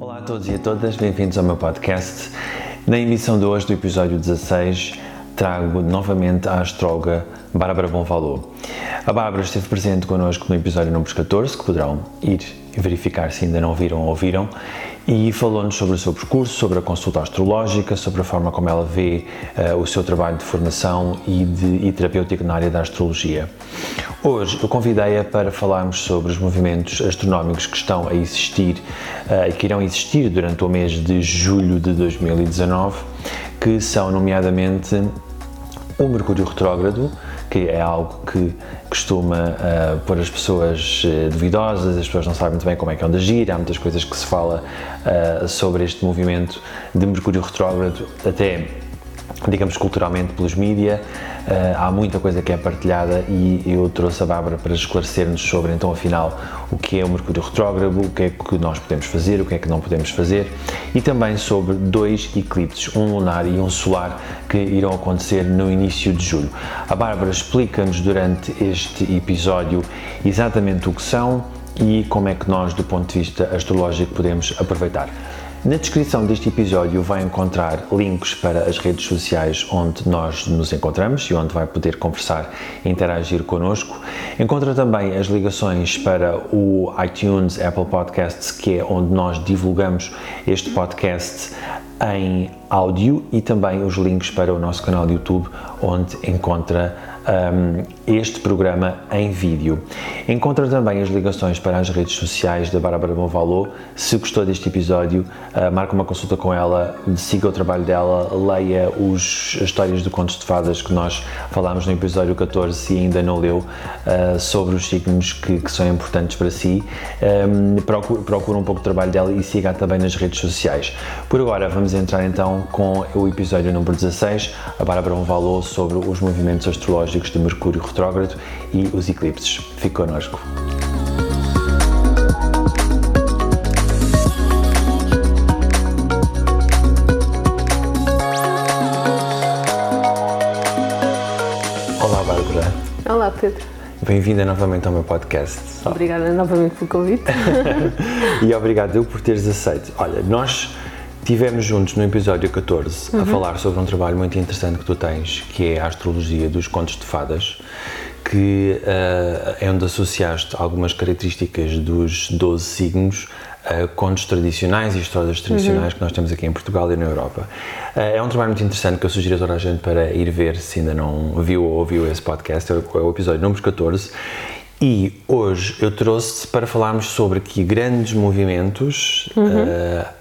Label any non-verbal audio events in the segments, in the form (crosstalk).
Olá a todos e a todas, bem-vindos ao meu podcast. Na emissão de hoje, do episódio 16, trago novamente a astróloga Bárbara Bonvalô. A Bárbara esteve presente connosco no episódio número 14, que poderão ir verificar se ainda não viram ou ouviram, e falou-nos sobre o seu percurso, sobre a consulta astrológica, sobre a forma como ela vê uh, o seu trabalho de formação e, de, e terapêutico na área da astrologia. Hoje eu convidei-a para falarmos sobre os movimentos astronómicos que estão a existir uh, e que irão existir durante o mês de julho de 2019, que são nomeadamente o Mercúrio retrógrado, que é algo que costuma uh, pôr as pessoas uh, duvidosas, as pessoas não sabem muito bem como é que é onde agir, há muitas coisas que se fala uh, sobre este movimento de Mercúrio retrógrado, até digamos culturalmente pelos mídia, uh, há muita coisa que é partilhada e eu trouxe a Bárbara para esclarecer-nos sobre então afinal o que é o Mercúrio retrógrado, o que é que nós podemos fazer, o que é que não podemos fazer e também sobre dois eclipses, um lunar e um solar que irão acontecer no início de julho. A Bárbara explica-nos durante este episódio exatamente o que são e como é que nós do ponto de vista astrológico podemos aproveitar. Na descrição deste episódio vai encontrar links para as redes sociais onde nós nos encontramos e onde vai poder conversar e interagir connosco. Encontra também as ligações para o iTunes, Apple Podcasts, que é onde nós divulgamos este podcast em áudio e também os links para o nosso canal de YouTube, onde encontra um, este programa em vídeo. Encontra também as ligações para as redes sociais da Bárbara Bonvalô. Se gostou deste episódio, uh, marque uma consulta com ela, siga o trabalho dela, leia os, as histórias de contos de fadas que nós falámos no episódio 14 se ainda não leu, uh, sobre os signos que, que, são importantes para si. Um, procura um pouco o trabalho dela e siga também nas redes sociais. Por agora, vamos entrar então com o episódio número 16, a Bárbara Bonvalô sobre os movimentos astrológicos de Mercúrio retrógrado e os eclipses. Fique connosco. Olá, Bárbara. Olá, Pedro. Bem-vinda novamente ao meu podcast. Obrigada novamente pelo convite. (laughs) e obrigado eu por teres aceito. Olha, nós Tivemos juntos no episódio 14 uhum. a falar sobre um trabalho muito interessante que tu tens, que é a astrologia dos contos de fadas, que uh, é onde associaste algumas características dos 12 signos a contos tradicionais e histórias tradicionais uhum. que nós temos aqui em Portugal e na Europa. Uh, é um trabalho muito interessante que eu sugiro a toda a gente para ir ver se ainda não viu ou ouviu esse podcast, é o, é o episódio número 14. E hoje eu trouxe para falarmos sobre aqui grandes movimentos uhum. uh,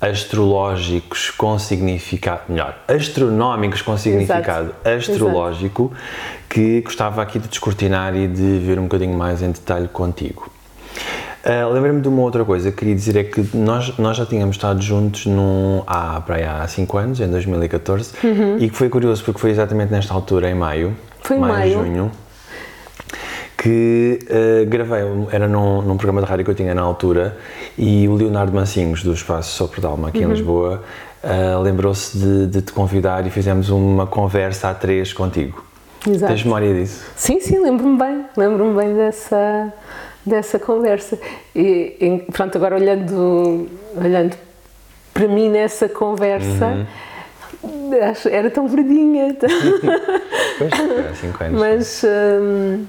astrológicos com significado, melhor, astronómicos com significado Exato. astrológico Exato. que gostava aqui de descortinar e de ver um bocadinho mais em detalhe contigo. Uh, Lembrei-me de uma outra coisa que queria dizer é que nós, nós já tínhamos estado juntos num, há, para aí, há 5 anos, em 2014, uhum. e que foi curioso porque foi exatamente nesta altura, em maio, foi maio, maio. junho, que uh, gravei, era num, num, programa de rádio que eu tinha na altura e o Leonardo Mancinhos, do Espaço Sopro Dalma, aqui uhum. em Lisboa, uh, lembrou-se de, de, te convidar e fizemos uma conversa a três contigo. Exato. Tens memória disso? Sim, sim, lembro-me bem, lembro-me bem dessa, dessa conversa. E, e, pronto, agora olhando, olhando para mim nessa conversa, uhum. era tão verdinha. (laughs) pois, era cinco anos. Mas... Hum,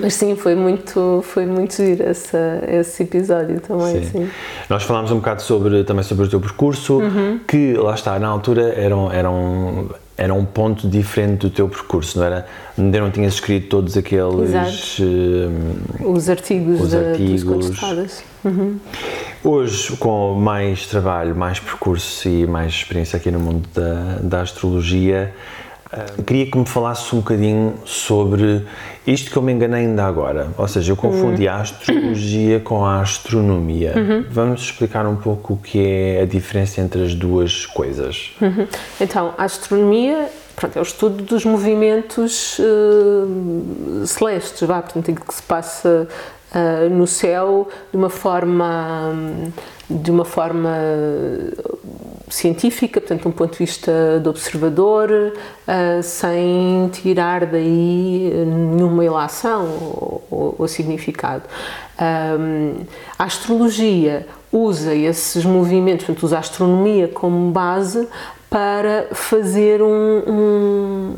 mas sim, foi muito, foi muito giro esse, esse episódio também. Sim. Nós falámos um bocado sobre, também sobre o teu percurso, uhum. que lá está, na altura era um, era, um, era um ponto diferente do teu percurso, não era? Ainda não tinhas escrito todos aqueles. Uh, os artigos, os artigos. Uhum. Hoje, com mais trabalho, mais percurso e mais experiência aqui no mundo da, da astrologia, Uh, queria que me falasse um bocadinho sobre isto que eu me enganei ainda agora, ou seja, eu confundi uhum. a astrologia com a astronomia. Uhum. Vamos explicar um pouco o que é a diferença entre as duas coisas. Uhum. Então, a astronomia pronto, é o estudo dos movimentos uh, celestes, vá, portanto, que se passa uh, no céu de uma forma de uma forma científica, portanto, de um ponto de vista do observador, uh, sem tirar daí nenhuma ilação ou, ou, ou significado. Um, a astrologia usa esses movimentos, portanto, usa a astronomia como base para fazer um, um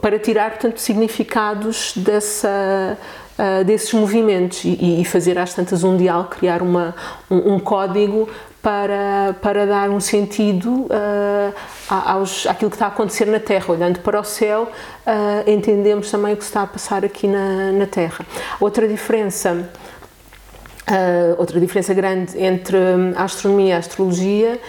para tirar, portanto, significados dessa, uh, desses movimentos e, e, fazer às tantas um diálogo, criar uma, um, um código para, para dar um sentido uh, aos, àquilo que está a acontecer na Terra. Olhando para o céu, uh, entendemos também o que está a passar aqui na, na Terra. Outra diferença. Uh, outra diferença grande entre a astronomia e a astrologia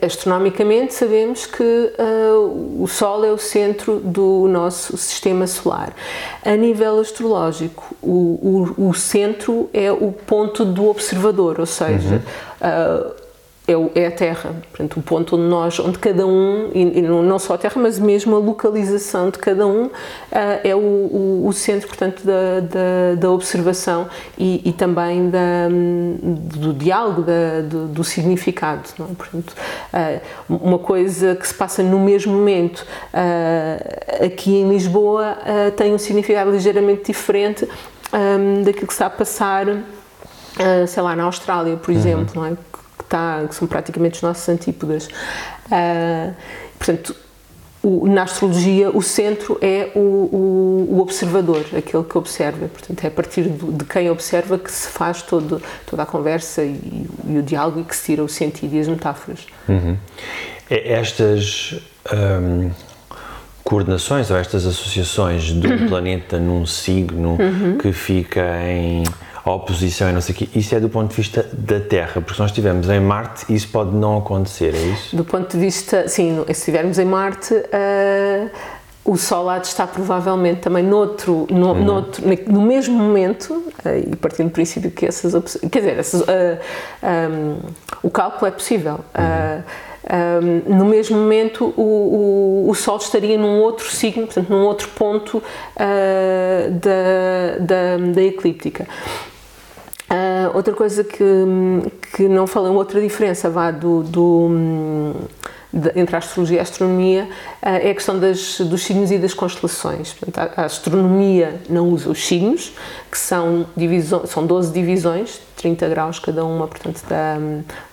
astronomicamente sabemos que uh, o Sol é o centro do nosso sistema solar. A nível astrológico, o, o, o centro é o ponto do observador, ou seja, uhum. uh, é, é, a Terra, portanto, o ponto onde nós, onde cada um, e, não só a Terra, mas mesmo a localização de cada um, uh, é o, o, o, centro, portanto, da, da, da observação e, e, também da, do diálogo, da, do, do, significado. Não? É? Portanto, uh, uma coisa que se passa no mesmo momento uh, aqui em Lisboa tem um significado ligeiramente diferente um, daquilo que está a passar, sei lá, na Austrália, por uhum. exemplo, não é? Está, que são praticamente os nossos antípodas. Uh, portanto, o, na astrologia, o centro é o, o, o, observador, aquele que observa. Portanto, é a partir de, de quem observa que se faz todo, toda a conversa e, e, o diálogo e que se tira o sentido e as metáforas. Uhum. Estas um, coordenações ou estas associações do uhum. (coughs) planeta num signo uhum. que fica em a oposição e não sei o quê, isso é do ponto de vista da Terra, porque se nós estivermos em Marte, isso pode não acontecer, é isso? Do ponto de vista, sim, se estivermos em Marte, uh, o Sol há de estar provavelmente também noutro, no, uhum. noutro, no mesmo momento, uh, e partindo do princípio que essas opções, quer dizer, essas, uh, um, o cálculo é possível. Uhum. Um, no mesmo momento, o, o, o, Sol estaria num outro signo, portanto, num outro ponto uh, da, da, da eclíptica. Uh, outra coisa que, que não falei, outra diferença vá, do, do de, entre a astrologia e a astronomia uh, é a questão das, dos signos e das constelações. Portanto, a, a, astronomia não usa os signos, que são, divisões, são 12 divisões, 30 graus cada uma, portanto, da,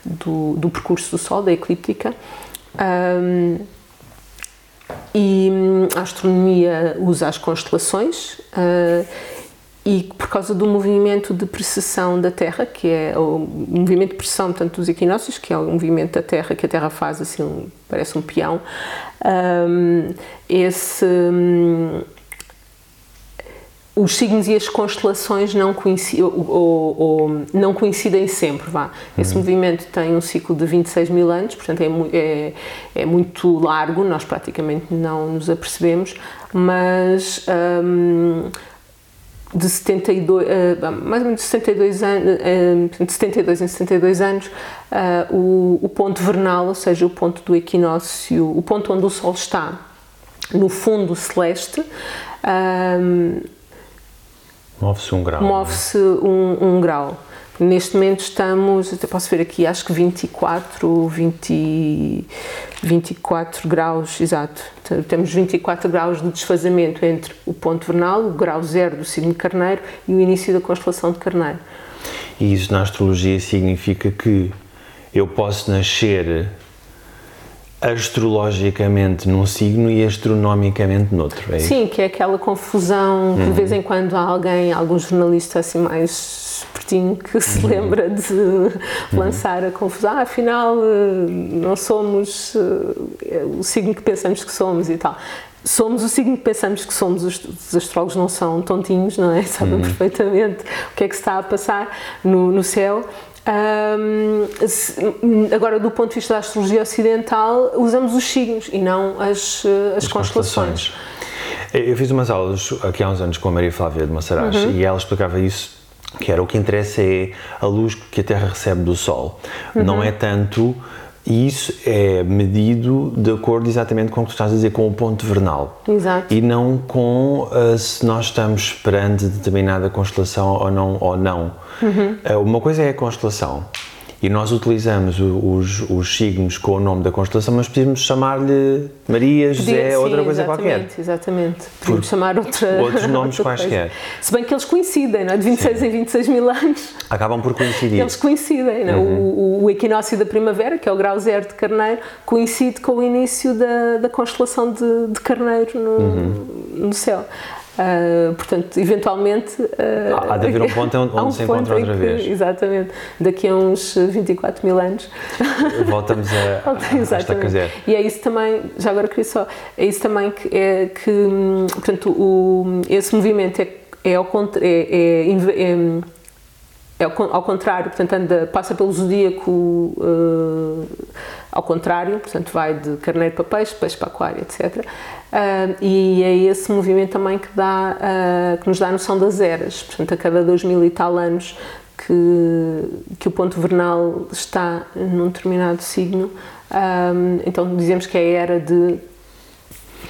do, do percurso do Sol, da eclíptica. Um, e a astronomia usa as constelações. Uh, e por causa do movimento de precessão da Terra, que é o movimento de pressão, portanto, dos equinócios, que é o movimento da Terra, que a Terra faz assim, um, parece um peão, um, esse... Um, os signos e as constelações não coincidem, ou, ou, ou, não coincidem sempre, vá. Esse uhum. movimento tem um ciclo de 26 mil anos, portanto é, é, é, muito largo, nós praticamente não nos apercebemos, mas um, de 72, uh, eh, mais ou menos 72 anos, uh, de 72 em 72 anos, o, o, ponto vernal, ou seja, o ponto do equinócio, o ponto onde o Sol está no fundo celeste, move-se um grau. É? Move-se um, um grau. Neste momento estamos, até posso ver aqui, acho que 24, 20, 24 graus, exato. Temos 24 graus de desfazamento entre o ponto vernal, o grau zero do signo de Carneiro e o início da constelação de Carneiro. E isso na astrologia significa que eu posso nascer astrologicamente num signo e astronomicamente noutro, é Sim, que é aquela confusão que uhum. de vez em quando há alguém, algum jornalista assim mais espertinho que se uhum. lembra de uhum. lançar a confusão, ah, afinal eh, não somos eh, o signo que pensamos que somos e tal somos o signo que pensamos que somos, os, os astrólogos não são tontinhos, não é? (laughs) Sabem uhum. perfeitamente o que é que se está a passar no, no céu um, agora, do ponto de vista da astrologia ocidental, usamos os signos e não as, as, as constelações. constelações. Eu fiz umas aulas aqui há uns anos com a Maria Flávia de Massarás uhum. e ela explicava isso, que era o que interessa é a luz que a Terra recebe do Sol. Uhum. Não é tanto e isso é medido de acordo exatamente com o que tu estás a dizer, com o ponto vernal. Exato. E não com uh, se nós estamos perante determinada constelação ou não. Ou não. Uhum. Uh, uma coisa é a constelação e nós utilizamos os, os signos com o nome da constelação, mas podíamos chamar-lhe Maria, José, Podia- outra sim, coisa qualquer. Exatamente. Podíamos chamar outra, outros nomes outra quaisquer. Se bem que eles coincidem, não é? De 26 em 26 mil anos. Acabam por coincidir. Eles coincidem, não é? Uhum. o, o- o equinócio da primavera, que é o grau zero de carneiro, coincide com o início da, da constelação de, de carneiro no, Uhum. no céu. Ah, portanto, eventualmente. ah, Há de haver um (laughs) ponto onde- onde se ponto encontra outra que- vez. Exatamente. Daqui a uns 24 mil anos. (laughs) Voltamos a, (laughs) a esta Exatamente. E é isso também, já agora queria só, é isso também que, é, que portanto, o, esse movimento é, é, ao, é, é, é, é ao, con- ao contrário, portanto, anda, passa pelo zodíaco eh, ao contrário, portanto, vai de carneiro para peixe, peixe para aquário, etc. Ah, e é esse movimento também que, dá, ah, que nos dá a noção das eras, portanto, a cada dois mil e tal anos que, que o ponto vernal está num determinado signo, então dizemos que é a era de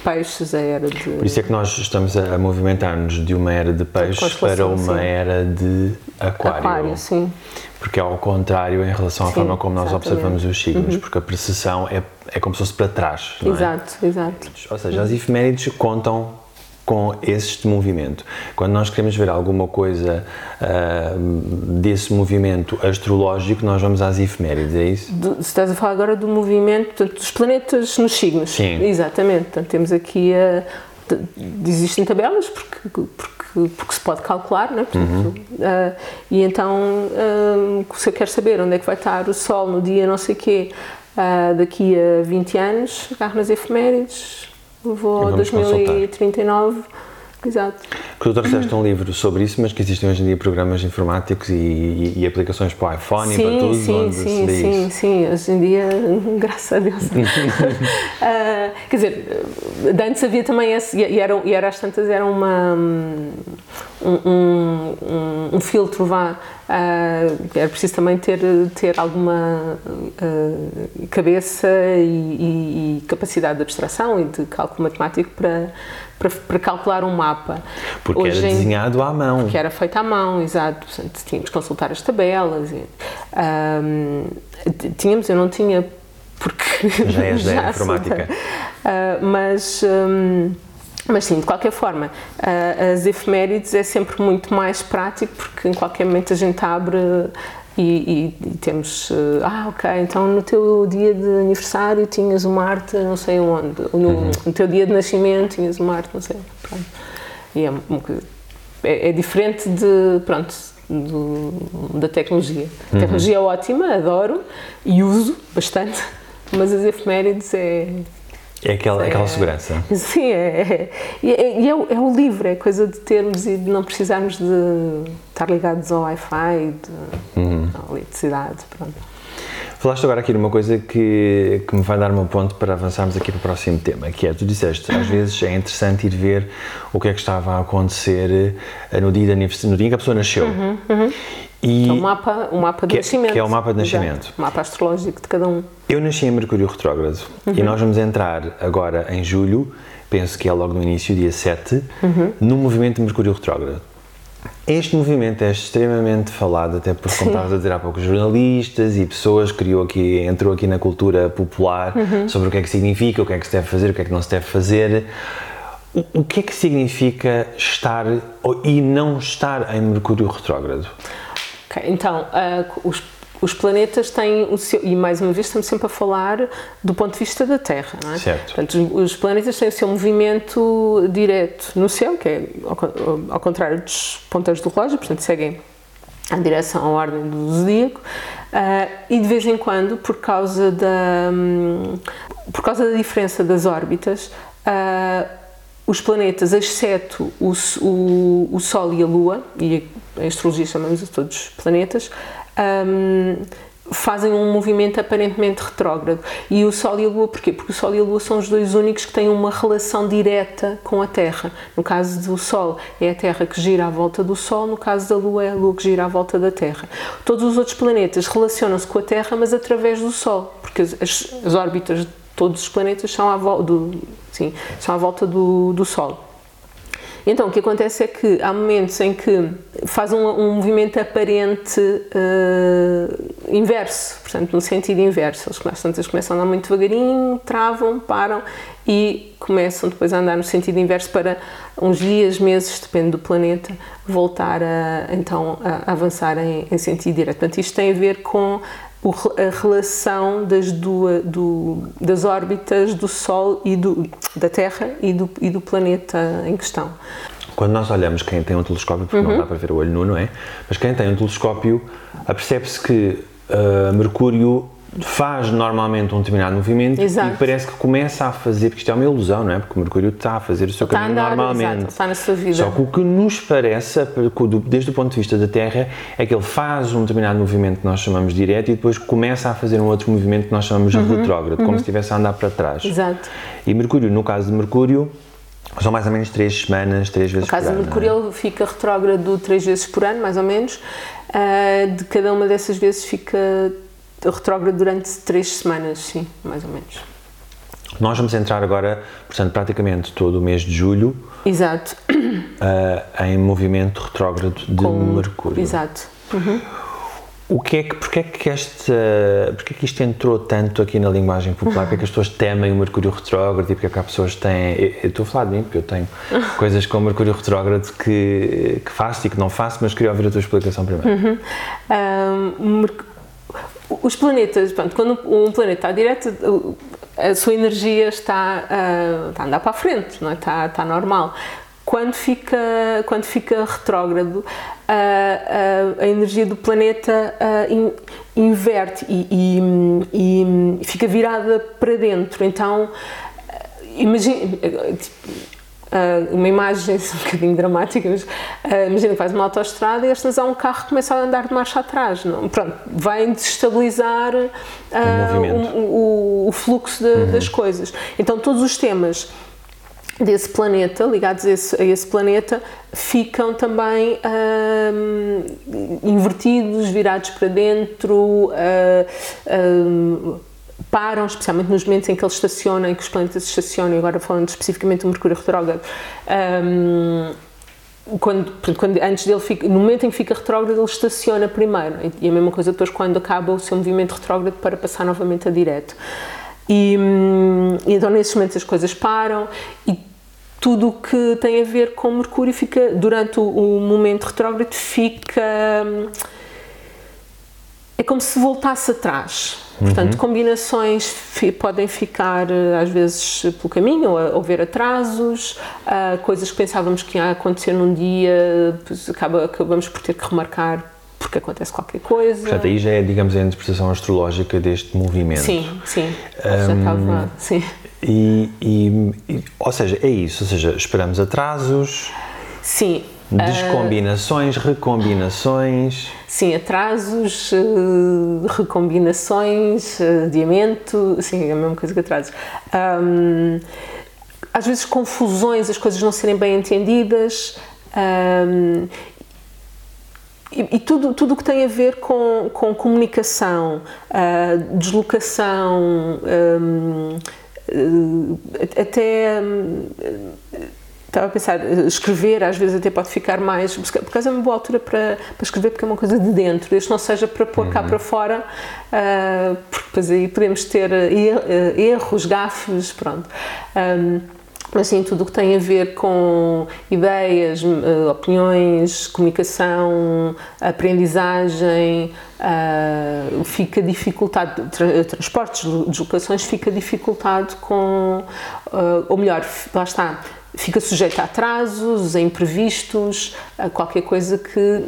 peixes, a era de... Por isso é que nós estamos a, a movimentar-nos de uma era de peixes para uma sim. era de aquário. Aquário, sim. Porque é ao contrário em relação à Sim, forma como nós exatamente. observamos os signos, porque a precessão é, é como se fosse para trás. É? Exato, exato. Ou seja, as efemérides contam com este movimento. Quando nós queremos ver alguma coisa ah, desse movimento astrológico, nós vamos às efemérides, é isso? Do- se estás a falar agora do movimento portanto, dos planetas nos signos. Sim. Exatamente. Portanto, temos aqui a. Existem tabelas porque, porque, porque se pode calcular, não é? Portanto, ah, e então, ah, se eu quero saber onde é que vai estar o Sol no dia não sei quê, ah, daqui a 20 anos, agarro nas efemérides, vou a vamos 2039. Exato. Que tu trouxeste um livro sobre isso, mas que existem hoje em dia programas informáticos e, e- e aplicações para o iPhone e para tudo, sim, onde sim, sim, sim, hoje em dia, (laughs) graças a Deus. (laughs) Ah, quer dizer, antes havia também esse, e era, e era às tantas, era uma, um, um, um- um filtro, vá, ah, era preciso também ter, ter alguma ah, cabeça e, e- e capacidade de abstração e de cálculo matemático para, para, para calcular um mapa. Porque Hoje era em- desenhado à mão. que era feita à mão, exato. Portanto, tínhamos que consultar as tabelas. E, tínhamos, eu não tinha, porque. Já és da (laughs) sou informática. Ah, mas. hum, mas sim, de qualquer forma, ah, as efemérides é sempre muito mais prático porque em qualquer momento a gente abre e, e- e temos, ah, ok, então no teu dia de aniversário tinhas uma arte não sei onde, no, Uhum. no teu dia de nascimento tinhas uma arte não sei onde. Pronto. E é, é, é diferente de, pronto, do- da tecnologia. A tecnologia é ótima, adoro e uso bastante, (laughs) mas as efemérides é, É aquela, aquela É. segurança. (laughs) Sim, é, é, e é, e é o, é livre, é coisa de termos e de não precisarmos de estar ligados ao Wi-Fi, de, à eletricidade, pronto. Falaste agora aqui numa coisa que, que me vai dar um ponto para avançarmos aqui para o próximo tema, que é, tu disseste, às vezes é interessante ir ver o que é que estava a acontecer eh, no dia, no dia em que a pessoa nasceu. E É o mapa, o mapa de é- nascimento. que é o mapa de Exato. nascimento. O mapa astrológico de cada um. eu nasci em Mercúrio Retrógrado e nós vamos entrar agora em julho, penso que é logo no início, dia 7, no movimento de Mercúrio Retrógrado. Este movimento é extremamente falado, até porque, como estavas a dizer há pouco, jornalistas e pessoas criou aqui, entrou aqui na cultura popular sobre o que é que significa, o que é que se deve fazer, o que é que não se deve fazer. O, o que é que significa estar ou- e não estar em Mercúrio Retrógrado? Ok, então, ah, os, os planetas têm o seu. E mais uma vez estamos sempre a falar do ponto de vista da Terra, não é? Certo. Portanto, os, planetas têm o seu movimento direto no céu, que é ao, ao contrário dos ponteiros do relógio, portanto, seguem a direção, a ordem do zodíaco, ah, e de vez em quando, por causa da, hum, por causa da diferença das órbitas, ah, os planetas, exceto o, o, o Sol e a Lua, e em astrologia chamamos a todos os planetas, hum, fazem um movimento aparentemente retrógrado. E o Sol e a Lua, porquê? Porque o Sol e a Lua são os dois únicos que têm uma relação direta com a Terra. No caso do Sol, é a Terra que gira à volta do Sol, no caso da Lua, é a Lua que gira à volta da Terra. Todos os outros planetas relacionam-se com a Terra, mas através do Sol, porque as, as- as órbitas de todos os planetas são à, vol do, sim, são à volta do, do Sol. Então, o que acontece é que há momentos em que faz um, um movimento aparente uh, inverso, portanto, no sentido inverso. Eles começam, eles começam a andar muito devagarinho, travam, param e começam depois a andar no sentido inverso para uns dias, meses, depende do planeta, voltar a, então, a avançar em, em sentido direto. Portanto, isto tem a ver com a relação das, duas, do, das órbitas do Sol e do, da Terra e do, e do planeta em questão. Quando nós olhamos quem tem um telescópio, porque uhum. não dá para ver o olho nu, não é? Mas quem tem um telescópio, apercebe-se que uh, Mercúrio faz normalmente um determinado movimento Exato. e parece que começa a fazer, porque isto é uma ilusão, não é? Porque o Mercúrio está a fazer o seu está caminho andar, normalmente. Exato, está na sua vida. Só que o que nos parece, desde o ponto de vista da Terra, é que ele faz um determinado movimento que nós chamamos de direto e depois começa a fazer um outro movimento que nós chamamos de uhum, retrógrado, uhum. como se estivesse a andar para trás. Exato. E Mercúrio, no caso de Mercúrio, são mais ou menos três semanas, três vezes por ano. No caso de Mercúrio, ele fica retrógrado três vezes por ano, mais ou menos. Uh, de cada uma dessas vezes fica retrógrado durante três semanas, sim, mais ou menos. Nós vamos entrar agora, portanto, praticamente todo o mês de julho. Exato. Uh, em movimento retrógrado de Com, Mercúrio. Exato. Uhum. O que é que, porque é que esta, porque é que isto entrou tanto aqui na linguagem popular? Porque é que as pessoas temem o Mercúrio retrógrado e porque é que há pessoas que têm, eu, eu estou a falar de mim porque eu tenho (laughs) coisas com o Mercúrio retrógrado que, que faço e que não faço, mas queria ouvir a tua explicação primeiro. Uhum. Um, os planetas, pronto, quando um planeta está direto, a sua energia está, uh, está a andar para a frente, não é? está, está normal. Quando fica, quando fica retrógrado, a, a, a energia do planeta in, inverte e, e, e, fica virada para dentro. Então, imagine, Uh, uma imagem (laughs) um bocadinho dramática, mas uh, imagina que faz uma autoestrada e estas há um carro que começa a andar de marcha atrás. Não? Pronto, vai desestabilizar uh, o, o, o, fluxo de, uhum. das coisas. Então, todos os temas desse planeta, ligados a esse, a esse planeta, ficam também invertidos, virados para dentro param, especialmente nos momentos em que eles estacionam, em que os planetas estacionam, agora falando especificamente do Mercúrio retrógrado, um, quando, quando, antes dele fica, no momento em que fica retrógrado, ele estaciona primeiro. E a mesma coisa depois quando acaba o seu movimento retrógrado para passar novamente a direto. E, hum, e então nesses momentos as coisas param e tudo o que tem a ver com Mercúrio fica, durante o, o momento retrógrado, fica. Hum, é como se voltasse atrás Portanto, uhum. combinações podem ficar eh, às vezes pelo caminho, ou haver atrasos, uh, coisas que pensávamos que ia acontecer num dia, acaba, acabamos por ter que remarcar porque acontece qualquer coisa. Portanto, aí já é, digamos, a interpretação astrológica deste movimento. Sim, sim. Um, já estava, sim. E, e, e, ou seja, é isso, ou seja, esperamos atrasos. Sim, Descombinações, uh, recombinações. Sim, atrasos, uh, recombinações, uh, adiamento, sim, é a mesma coisa que atrasos. Um, às vezes confusões, as coisas não serem bem entendidas. Um, e, e, tudo tudo o que tem a ver com, com comunicação, uh, deslocação, um, até estava a pensar, escrever às vezes até pode ficar mais, por causa é uma boa altura para, para escrever porque é uma coisa de dentro, desde não seja para pôr uhum. cá para fora, uh, porque depois aí podemos ter uh, erros, gafes, pronto. Um, assim, tudo o que tem a ver com ideias, uh, opiniões, comunicação, aprendizagem, uh, fica dificultado, tra transportes, deslocações, fica dificultado com, ou melhor, lá está, fica sujeito a atrasos, a imprevistos, a qualquer coisa que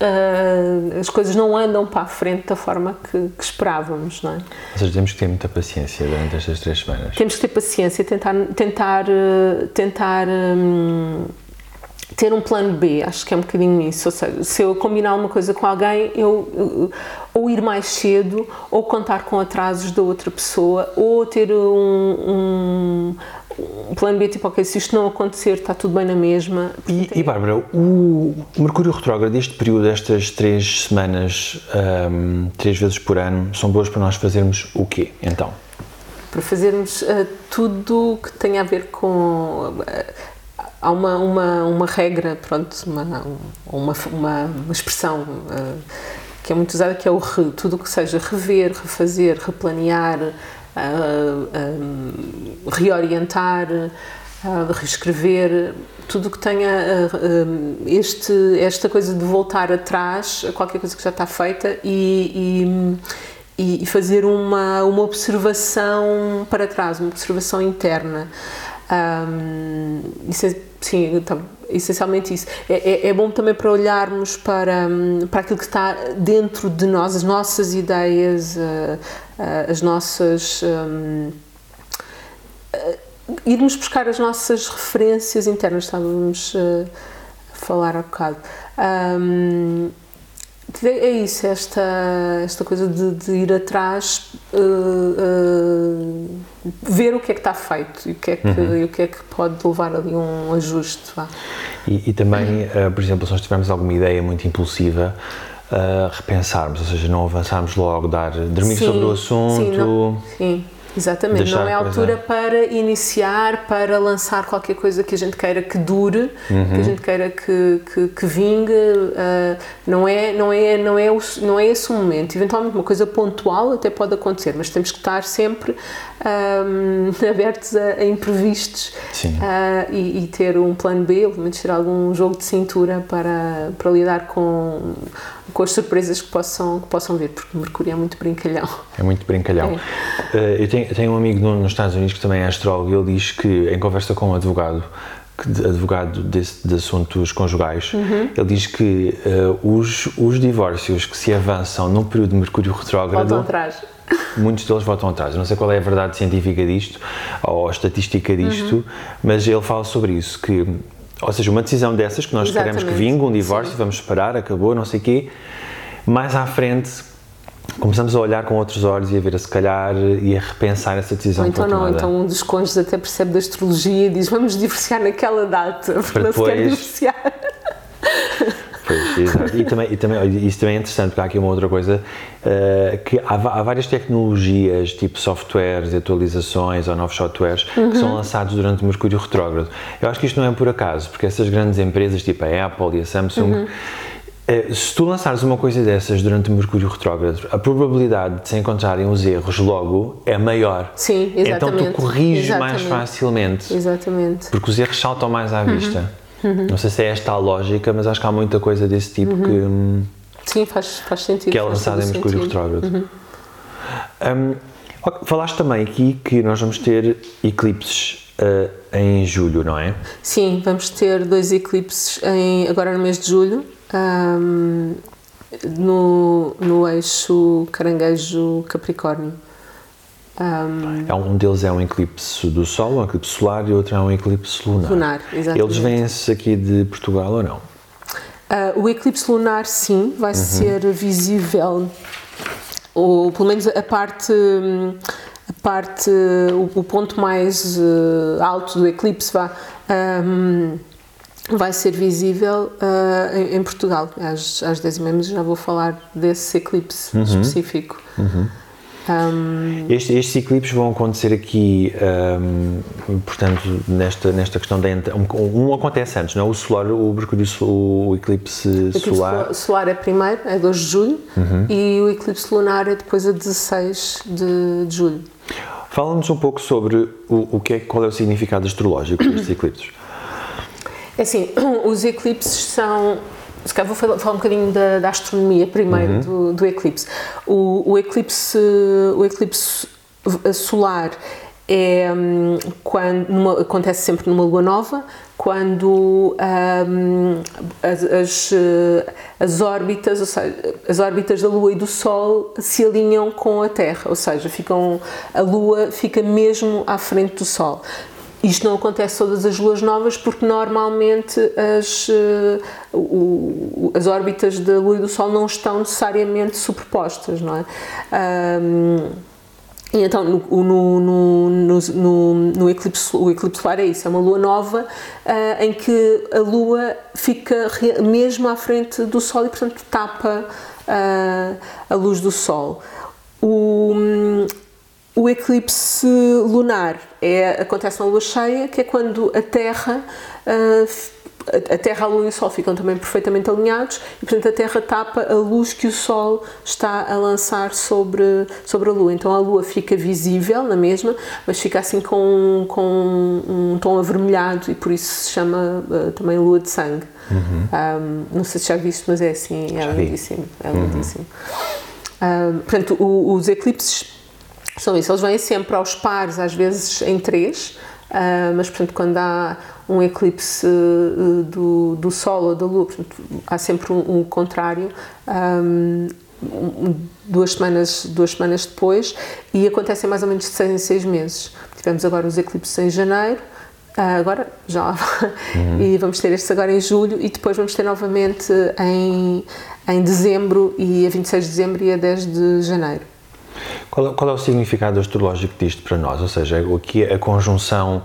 uh, as coisas não andam para a frente da forma que, que, esperávamos, não é? Ou seja, temos que ter muita paciência durante estas três semanas. Temos que ter paciência, tentar, tentar, ah, tentar um, ter um plano B, acho que é um bocadinho isso. Ou seja, se eu combinar uma coisa com alguém, eu, eu ou ir mais cedo, ou contar com atrasos da outra pessoa, ou ter um, um um plano B, tipo, ok, se isto não acontecer, está tudo bem na mesma. E, e Bárbara, o Mercúrio retrógrado, este período, estas três semanas, um, três vezes por ano, são boas para nós fazermos o quê, então? Para fazermos uh, tudo que tem a ver com... Uh, há uma, uma, uma regra, pronto, uma, uma, uma, uma expressão uh, que é muito usada que é o re, tudo o que seja rever, refazer, replanear, reorientar, reescrever, tudo que tenha este, esta coisa de voltar atrás a qualquer coisa que já está feita e, e, e fazer uma, uma observação para trás, uma observação interna. Um, isso é, sim, então, essencialmente isso. É, é, é, bom também para olharmos para, para aquilo que está dentro de nós, as nossas ideias, uh, as nossas. Um, uh, irmos buscar as nossas referências internas, estávamos a falar há bocado. Um, é isso, esta, esta coisa de, de ir atrás, uh, uh, ver o que é que está feito e o que é que, uhum. o que, é que pode levar ali um ajuste. E, e, também, uh, por exemplo, se nós tivermos alguma ideia muito impulsiva, repensarmos, ou seja, não avançarmos logo, dar, dormir sim, sobre o assunto. Sim, não, sim. Exatamente, não é a altura para iniciar, para lançar qualquer coisa que a gente queira que dure, uhum. que a gente queira que, que, que vingue, uh, não, é, não, é, não, é o, não é esse o momento. Eventualmente uma coisa pontual até pode acontecer, mas temos que estar sempre um, (laughs) abertos a, a imprevistos uh, e, e, ter um plano B, ou pelo menos ter algum jogo de cintura para, para lidar com com as surpresas que possam, que possam vir, porque o Mercúrio é muito brincalhão. É muito brincalhão. É. Uh, eu, tenho, tenho, um amigo no, nos Estados Unidos que também é astrólogo e ele diz que, em conversa com um advogado, advogado desse, de assuntos conjugais, uhum. ele diz que uh, os, os divórcios que se avançam num período de Mercúrio retrógrado. Voltam atrás. Muitos deles voltam atrás. Eu não sei qual é a verdade científica disto ou a estatística disto, uhum. mas ele fala sobre isso, que ou seja, uma decisão dessas que nós Exatamente. queremos que vingue, um divórcio, Sim. vamos esperar, acabou, não sei o quê. Mais à frente começamos a olhar com outros olhos e a ver a se calhar e a repensar essa decisão Ou então não, então um dos cônjuges até percebe da astrologia e diz vamos divorciar naquela data, porque não se quer divorciar. Exato. E também, e também, isso também é interessante, porque há aqui uma outra coisa, uh, que há, há, várias tecnologias, tipo softwares, atualizações ou novos softwares, uhum. que são lançados durante o Mercúrio retrógrado. Eu acho que isto não é por acaso, porque essas grandes empresas, tipo a Apple e a Samsung, uhum. uh, se tu lançares uma coisa dessas durante o Mercúrio retrógrado, a probabilidade de se encontrarem os erros logo é maior. Sim, exatamente. Então tu corriges exatamente. mais facilmente. Exatamente. Porque os erros saltam mais à vista. Uhum. Não sei se é esta a lógica, mas acho que há muita coisa desse tipo uhum. que. Hum, Sim, faz, faz sentido. Que é lançada em Mercúrio Retrógrado. Uhum. Um, falaste também aqui que nós vamos ter eclipses uh, em julho, não é? Sim, vamos ter dois eclipses em, agora no mês de julho. Um, no, no eixo Caranguejo-Capricórnio. Um, é um deles é um eclipse do Sol, um eclipse solar, e outro é um eclipse lunar. Lunar, exatamente. Eles vêm-se aqui de Portugal ou não? Uh, o eclipse lunar, sim, vai uhum. ser visível, ou pelo menos a parte, a parte o, o ponto mais uh, alto do eclipse vai, um, vai ser visível uh, em, em, Portugal. Às, às 10h30 já vou falar desse eclipse uhum. específico. Uhum. Um... Estes, estes eclipses vão acontecer aqui, um, portanto, nesta, nesta questão da. Um, um, acontece antes, não é? O solar, o Mercúrio, o eclipse, o eclipse solar. solar é primeiro, é 2 de julho, uhum. e o eclipse lunar é depois a 16 de, de julho. Fala-nos um pouco sobre o, o que é, qual é o significado astrológico destes eclipses. É assim, (clears throat) os eclipses são se calhar vou falar, falar um bocadinho da, da astronomia primeiro uhum. do, do, eclipse. O, o, eclipse. o eclipse solar é hum, quando numa, acontece sempre numa lua nova quando um, as, as, as, órbitas, ou seja, as órbitas da Lua e do Sol se alinham com a Terra, ou seja, ficam, a Lua fica mesmo à frente do Sol. Isto não acontece todas as luas novas porque normalmente as, uh, as órbitas da Lua e do Sol não estão necessariamente superpostas, não é? Um, e então, no, no, no, no, no eclipse, o eclipse solar é isso, é uma lua nova uh, em que a lua fica mesmo à frente do Sol e, portanto, tapa uh, a luz do Sol. O, o eclipse lunar é, acontece na lua cheia, que é quando a Terra. Uh, a Terra, a Lua e o Sol ficam também perfeitamente alinhados e, portanto, a Terra tapa a luz que o Sol está a lançar sobre, sobre a Lua. Então, a Lua fica visível na mesma, mas fica assim com, com um tom avermelhado e por isso se chama uh, também Lua de Sangue. Uhum. Um, não sei se já viste, mas é assim, é lindíssimo. É uhum. lindíssimo. Uhum. Um, portanto, o, os eclipses são isso, eles vêm sempre aos pares, às vezes em três, uh, mas portanto quando há um eclipse uh, do, do Sol ou da Lua, portanto, há sempre um, um contrário, um, duas, semanas, duas semanas depois, e acontecem mais ou menos de seis em seis meses. Tivemos agora os eclipses em janeiro, agora já (laughs) uhum. e vamos ter estes agora em julho, e depois vamos ter novamente em, em dezembro, e a 26 de dezembro e a 10 de janeiro. Qual, qual, é o significado astrológico disto para nós? Ou seja, aqui a conjunção,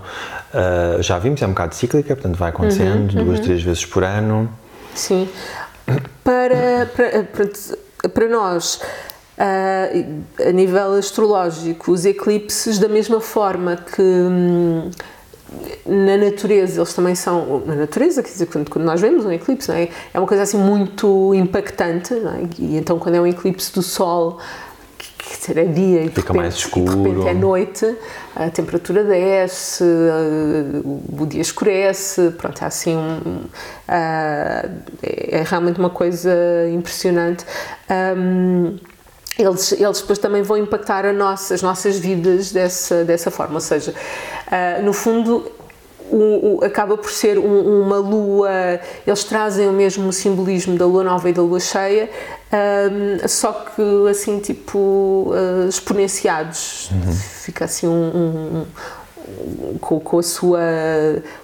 uh, já vimos, é um bocado cíclica, portanto vai acontecendo uhum, duas, uhum. três vezes por ano. Sim. Para, para, para, para nós, uh, a nível astrológico, os eclipses, da mesma forma que. Hum, na natureza eles também são na natureza quer dizer quando, quando nós vemos um eclipse é? é uma coisa assim muito impactante é? e então quando é um eclipse do sol quer dizer, é dia e Fica repente, mais escuro. de repente é noite, a temperatura desce, o dia escurece, pronto, é assim um, é, é realmente uma coisa impressionante. Um, eles, eles depois também vão impactar nossa, as nossas vidas dessa, dessa forma, ou seja, uh, no fundo o, o, acaba por ser um, uma lua, eles trazem o mesmo simbolismo da lua nova e da lua cheia, um, só que assim tipo uh, exponenciados. Uhum. Fica assim um, um, com, com, a sua,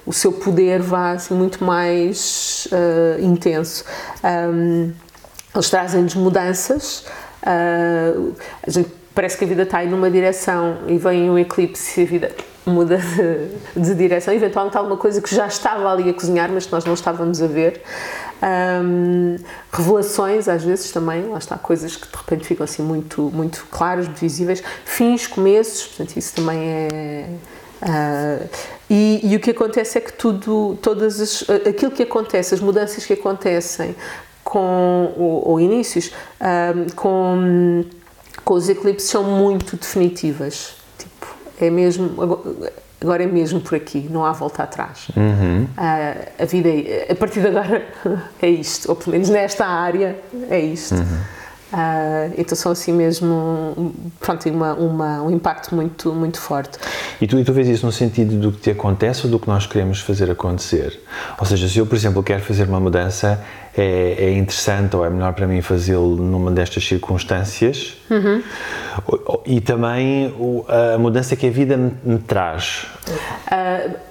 o seu poder vá assim muito mais uh, intenso. eles trazem-nos mudanças. Uh, a gente parece que a vida está aí numa direção e vem um eclipse e a vida muda de, de, direção. Eventualmente alguma coisa que já estava ali a cozinhar, mas que nós não estávamos a ver. Um, revelações, às vezes também, lá está, coisas que de repente ficam assim muito, muito claras, visíveis. Fins, começos, portanto, isso também é. Uh, e, e, o que acontece é que tudo, todas as, aquilo que acontece, as mudanças que acontecem com, ou, ou inícios, um, com, com os eclipses são muito definitivas é mesmo, agora é mesmo por aqui, não há volta atrás. Uhum. Uh, a vida, é, a partir de agora, (laughs) é isto, ou pelo menos nesta área, é isto. Uhum. Uh, então são assim mesmo, pronto, uma, uma, um impacto muito, muito forte. E tu, e tu vês isso no sentido do que te acontece ou do que nós queremos fazer acontecer? Ou seja, se eu, por exemplo, quero fazer uma mudança, é, é interessante ou é melhor para mim fazê-lo numa destas circunstâncias? Uhum. E também a mudança que a vida me, me traz. Uh,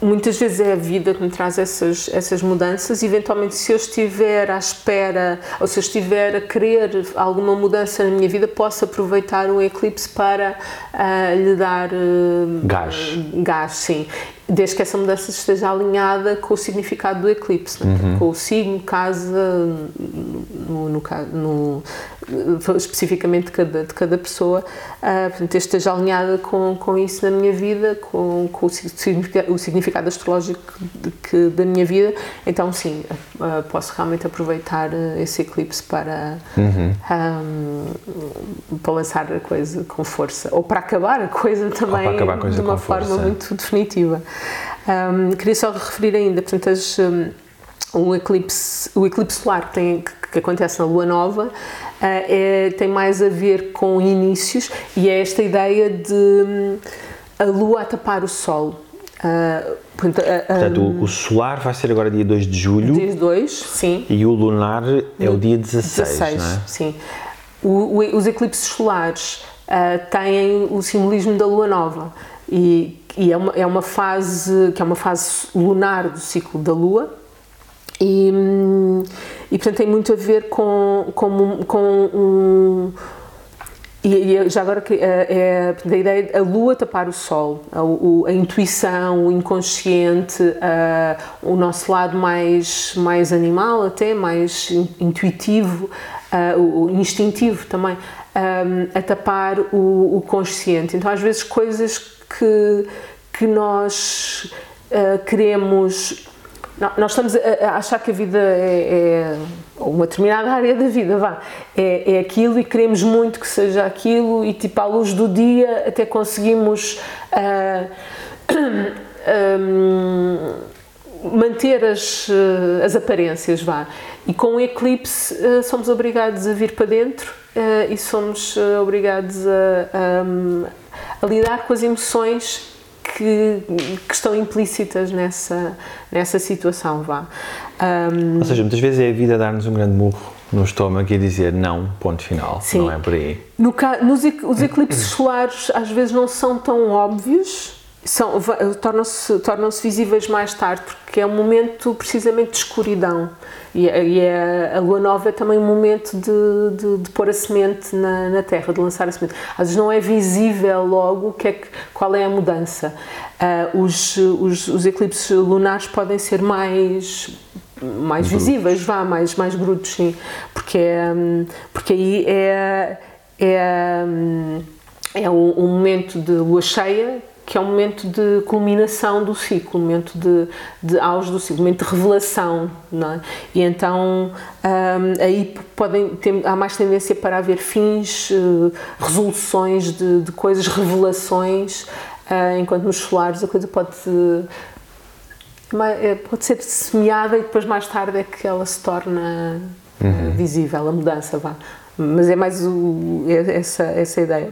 muitas vezes é a vida que me traz essas, essas mudanças. Eventualmente, se eu estiver à espera ou se eu estiver a querer alguma mudança na minha vida, posso aproveitar o eclipse para uh, lhe dar uh, gás. gás, sim desde que essa mudança esteja alinhada com o significado do eclipse, né? uhum. com o signo, casa, no, no, no, especificamente de cada, de cada pessoa, uh, portanto, esteja alinhada com, com isso na minha vida, com, com o, significado, o significado astrológico de, que, da minha vida, então sim, uh, posso realmente aproveitar esse eclipse para, uhum. um, para lançar a coisa com força, ou para acabar a coisa também coisa de uma forma força. muito definitiva. Um, queria só referir ainda, portanto, as, um, o, eclipse, o eclipse solar que, tem, que, acontece na Lua Nova uh, é, tem mais a ver com inícios e é esta ideia de um, a Lua a tapar o Sol. Uh, portanto, uh, portanto o, o, solar vai ser agora dia 2 de julho. Dia 2, sim. E o lunar é o dia 16, 16 não é? sim. O, o, os eclipses solares têm o simbolismo da Lua Nova e e é uma, é uma fase que é uma fase lunar do ciclo da Lua e, e portanto tem muito a ver com, com, com um e, e já agora que é, é a ideia a lua tapar o sol, a, o, a intuição, o inconsciente, a, o nosso lado mais mais animal até mais intuitivo, a, o, o instintivo também a tapar o, o, consciente. Então, às vezes, coisas que, que nós uh, queremos. nós estamos a, achar que a vida é, é, uma determinada (laughs) área da vida, vá, é, é aquilo e queremos muito que seja aquilo e tipo à luz do dia até conseguimos uh, um, (clears throat) manter as, uh, as aparências, vá. E com o eclipse uh, somos obrigados a vir para dentro uh, e somos obrigados a, a, a, lidar com as emoções que, que, estão implícitas nessa, nessa situação, vá. Um, Ou seja, muitas vezes é a vida dar-nos um grande murro no estômago e dizer não, ponto final, sim. não é por aí. No, nos, os eclipses solares às vezes não são tão óbvios, tornam-se tornam visíveis mais tarde, porque é um momento precisamente de escuridão. E, e é, a lua nova é também um momento de, de, de pôr a semente na, na, terra, de lançar a semente. Às vezes não é visível logo que é que, qual é a mudança. Uh, os, os, os, eclipses lunares podem ser mais mais visíveis, vá, mais, mais brutos, sim, porque, é, porque aí é, é, é um, um momento de lua cheia que é um momento de culminação do ciclo, um momento de, de auge do ciclo, um momento de revelação, não é? E então um, aí podem ter, há mais tendência para haver fins, uh, resoluções de, de, coisas, revelações, uh, enquanto nos solares a coisa pode é, pode ser semeada e depois mais tarde é que ela se torna uhum. visível, a mudança, vá mas é mais o, é essa, essa ideia.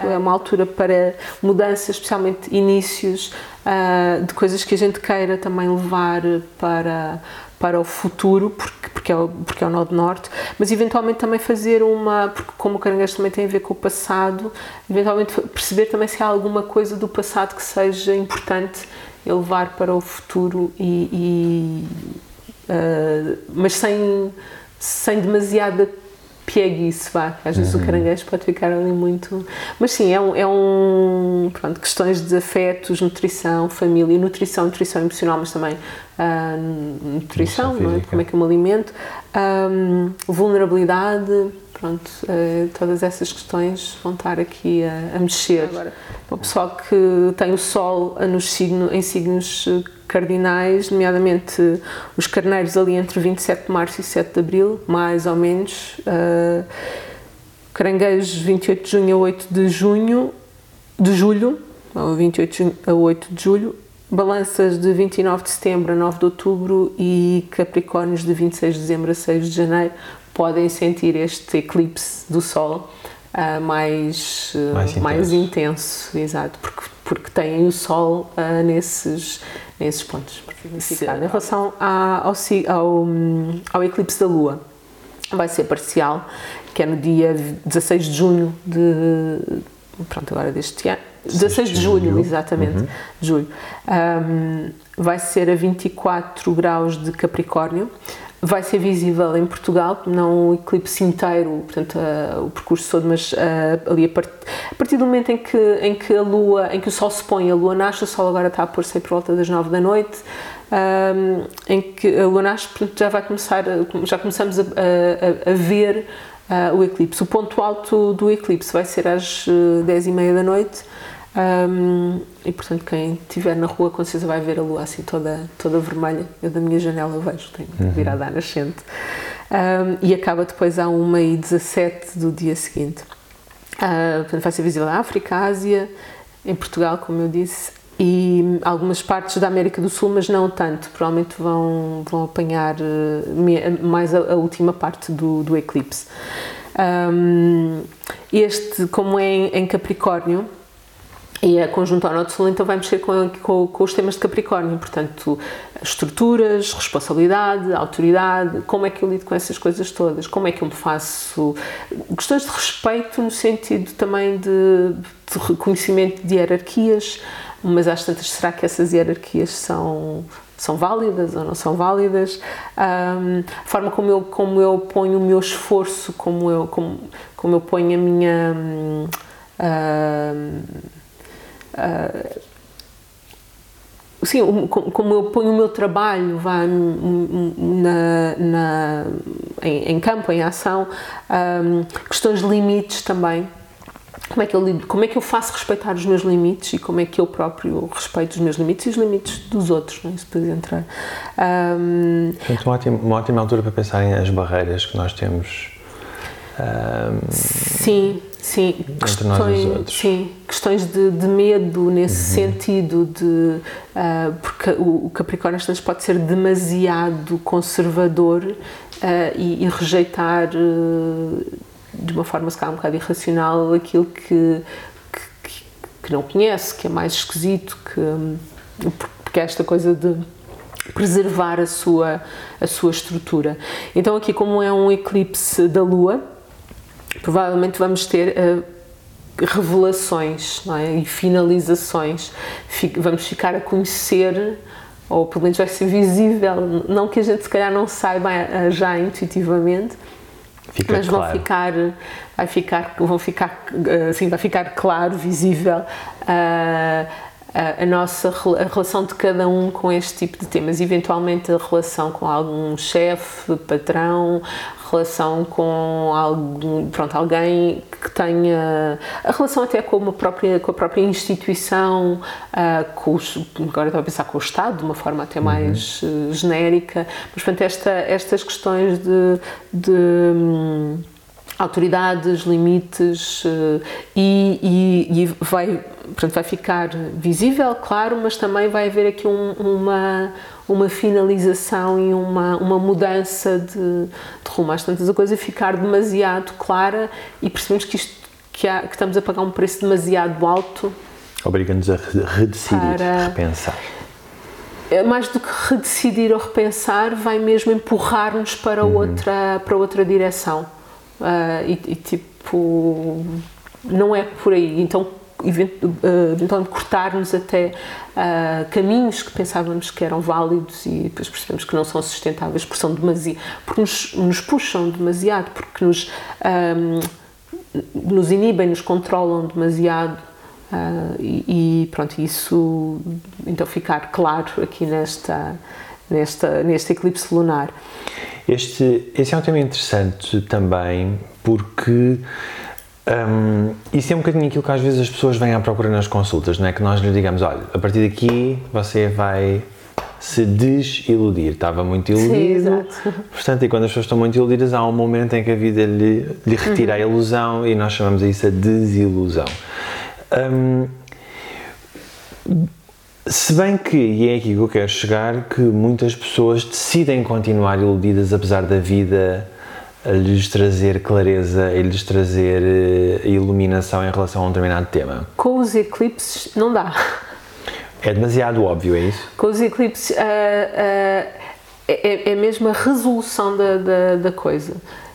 É uma altura para mudanças, especialmente inícios uh, de coisas que a gente queira também levar para, para o futuro, porque, porque, é o, porque é o Nó Norte, mas eventualmente também fazer uma, porque como o caranguejo também tem a ver com o passado, eventualmente perceber também se há alguma coisa do passado que seja importante levar para o futuro e, e uh, mas sem, sem demasiada pieguice, vá. Às vezes uhum. o caranguejo pode ficar ali muito. Mas sim, é um. É um pronto, questões de afetos, nutrição, família, nutrição, nutrição emocional, mas também uh, nutrição, não é? como é que eu me alimento, um, vulnerabilidade, pronto, uh, todas essas questões vão estar aqui a, a mexer. Agora, para o pessoal que tem o Sol nos signo, em signos cardinais, nomeadamente os carneiros ali entre 27 de março e 7 de abril, mais ou menos. Uh, caranguejos 28 de junho a 8 de junho, de julho, ou 28 de junho a 8 de julho, balanças de 29 de setembro a 9 de outubro e capricórnios de 26 de dezembro a 6 de janeiro podem sentir este eclipse do Sol uh, mais, uh, mais, intenso. mais, intenso. exato, porque, porque têm o Sol uh, nesses, nesses pontos. Em relação ao, ao, ao eclipse da Lua, vai ser parcial, que é no dia 16 de junho de. Pronto, agora deste ano. 16 de julho, exatamente, uhum. de julho. Um, vai ser a 24 graus de Capricórnio vai ser visível em Portugal, não o eclipse inteiro, portanto uh, o percurso todo, mas uh, ali a, part a, partir do momento em que, em que a lua, em que o sol se põe, a lua nasce, o sol agora está a pôr-se por volta das 9 da noite, um, em que a lua nasce, portanto já vai começar, já começamos a, a, a ver uh, o eclipse. O ponto alto do eclipse vai ser às 10 e meia da noite, um, e portanto, quem estiver na rua com certeza vai ver a lua assim toda, toda vermelha. Eu da minha janela vejo, tenho uhum. virada à nascente. Um, e acaba depois a 1h17 do dia seguinte. Uh, portanto, vai ser visível na África, Ásia, em Portugal, como eu disse, e algumas partes da América do Sul, mas não tanto. Provavelmente vão, vão apanhar uh, mais a, a, última parte do, do eclipse. Um, este, como é em, em Capricórnio, e a conjuntura norte-sul então vai mexer com, com, com, os temas de Capricórnio, portanto, estruturas, responsabilidade, autoridade, como é que eu lido com essas coisas todas, como é que eu me faço. Questões de respeito no sentido também de, de reconhecimento de hierarquias, mas às tantas, será que essas hierarquias são, são válidas ou não são válidas? Um, a forma como eu, como eu ponho o meu esforço, como eu, como, como eu ponho a minha. Um, sim, como eu ponho o meu trabalho vá, na, na em, em, campo, em ação, um, questões de limites também. Como é, que eu, como é que eu faço respeitar os meus limites e como é que eu próprio respeito os meus limites e os limites dos outros, não é? Isso pode entrar. Um, Portanto, uma ótima, uma ótima altura para pensar em as barreiras que nós temos. Um, sim, Sim, questões, sim, questões de, de medo nesse uhum. sentido, de, uh, porque o, o Capricórnio às pode ser demasiado conservador uh, e, e, rejeitar uh, de uma forma, se calhar, um bocado irracional aquilo que, que, que, não conhece, que é mais esquisito, que, porque é esta coisa de preservar a sua, a sua estrutura. Então, aqui, como é um eclipse da Lua provavelmente vamos ter uh, revelações é? e finalizações. Fic vamos ficar a conhecer, ou pelo menos vai ser visível, não que a gente se calhar não saiba uh, já intuitivamente, Fica mas claro. vão ficar, vai ficar, vão ficar, assim, vai ficar claro, visível. Uh, a, nossa a relação de cada um com este tipo de temas, eventualmente a relação com algum chefe, patrão, relação com algum, pronto, alguém que tenha a relação até com uma própria com a própria instituição, uh, com os, agora estou a pensar com o Estado de uma forma até mais uhum. uh, genérica, mas portanto esta, estas questões de, de um, autoridades, limites uh, e, e, e, vai, portanto, vai ficar visível, claro, mas também vai haver aqui um, uma, uma finalização e uma, uma mudança de, de rumo. Às tantas a coisa ficar demasiado clara e percebemos que, isto, que, há, que estamos a pagar um preço demasiado alto. Obriga-nos a redecidir, para... repensar é mais do que redecidir ou repensar, vai mesmo empurrar-nos para, uhum. outra, para outra direção. Uh, e, e, tipo, não é por aí. Então, eventualmente cortar-nos até uh, caminhos que pensávamos que eram válidos e depois percebemos que não são sustentáveis porque são demasiado, porque nos, nos puxam demasiado, porque nos, um, nos inibem, nos controlam demasiado uh, e, e, pronto, isso então ficar claro aqui nesta, nesta, neste eclipse lunar. Este, este é um tema interessante também porque um, isso é um bocadinho aquilo que às vezes as pessoas vêm à procura nas consultas, não é? Que nós lhe digamos, olha, a partir daqui você vai se desiludir. Estava muito iludido. Sim, (laughs) portanto, e quando as pessoas estão muito iludidas, há um momento em que a vida lhe, lhe retira uhum. a ilusão e nós chamamos isso a desilusão. Um, se bem que, e é aqui que eu quero chegar, que muitas pessoas decidem continuar iludidas apesar da vida lhes trazer clareza e lhes trazer uh, iluminação em relação a um determinado tema. Com os eclipses não dá. É demasiado óbvio, é isso? Com os eclipses uh, uh, é, é mesmo a resolução da, da, da coisa.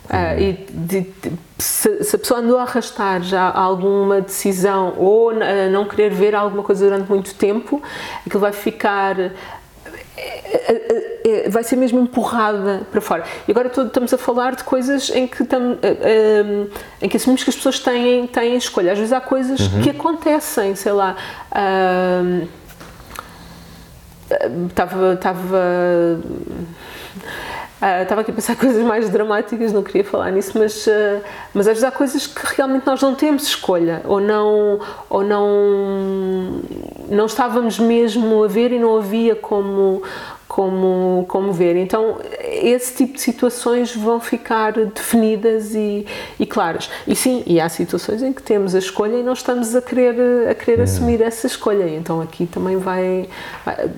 Uh, e de, de, se, se, a pessoa andou a arrastar já alguma decisão ou uh, não querer ver alguma coisa durante muito tempo, aquilo vai ficar é, vai ser mesmo empurrada para fora. E agora estamos a falar de coisas em que, tam, em que assumimos que as pessoas têm, têm escolha. Às vezes há coisas uhum. que acontecem, sei lá. Estava. estava Uh, estava aqui a pensar (laughs) coisas mais dramáticas, não queria falar nisso, mas, uh, mas às vezes há coisas que realmente nós não temos escolha, ou não, ou não, não estávamos mesmo a ver e não havia como, como, como ver. Então, esse tipo de situações vão ficar definidas e, e claras. E sim, e há situações em que temos a escolha e não estamos a querer, a querer uhum. assumir essa escolha. Então, aqui também vai, vai.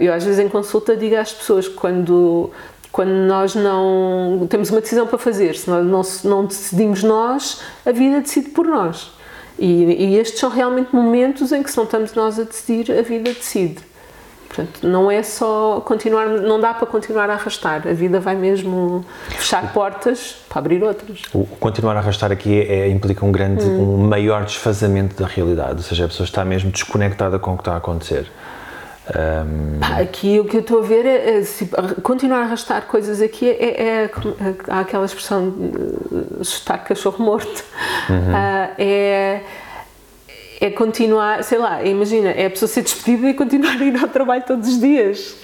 Eu, às vezes, em consulta, digo às pessoas quando quando nós não temos uma decisão para fazer, se nós não, não decidimos nós, a vida decide por nós. E, e, estes são realmente momentos em que se não estamos nós a decidir, a vida decide. Portanto, não é só continuar, não dá para continuar a arrastar, a vida vai mesmo fechar portas para abrir outras. O continuar a arrastar aqui é, implica um grande, hum. um maior desfazamento da realidade, ou seja, a pessoa está mesmo desconectada com o que está a acontecer. Um... Pá, aqui o que eu estou a ver é, é se, continuar a arrastar coisas aqui é, é, é há aquela expressão de chutar cachorro morto. Uhum. Uh, é, é continuar, sei lá, imagina, é a pessoa ser despedida e continuar a ir ao trabalho todos os dias.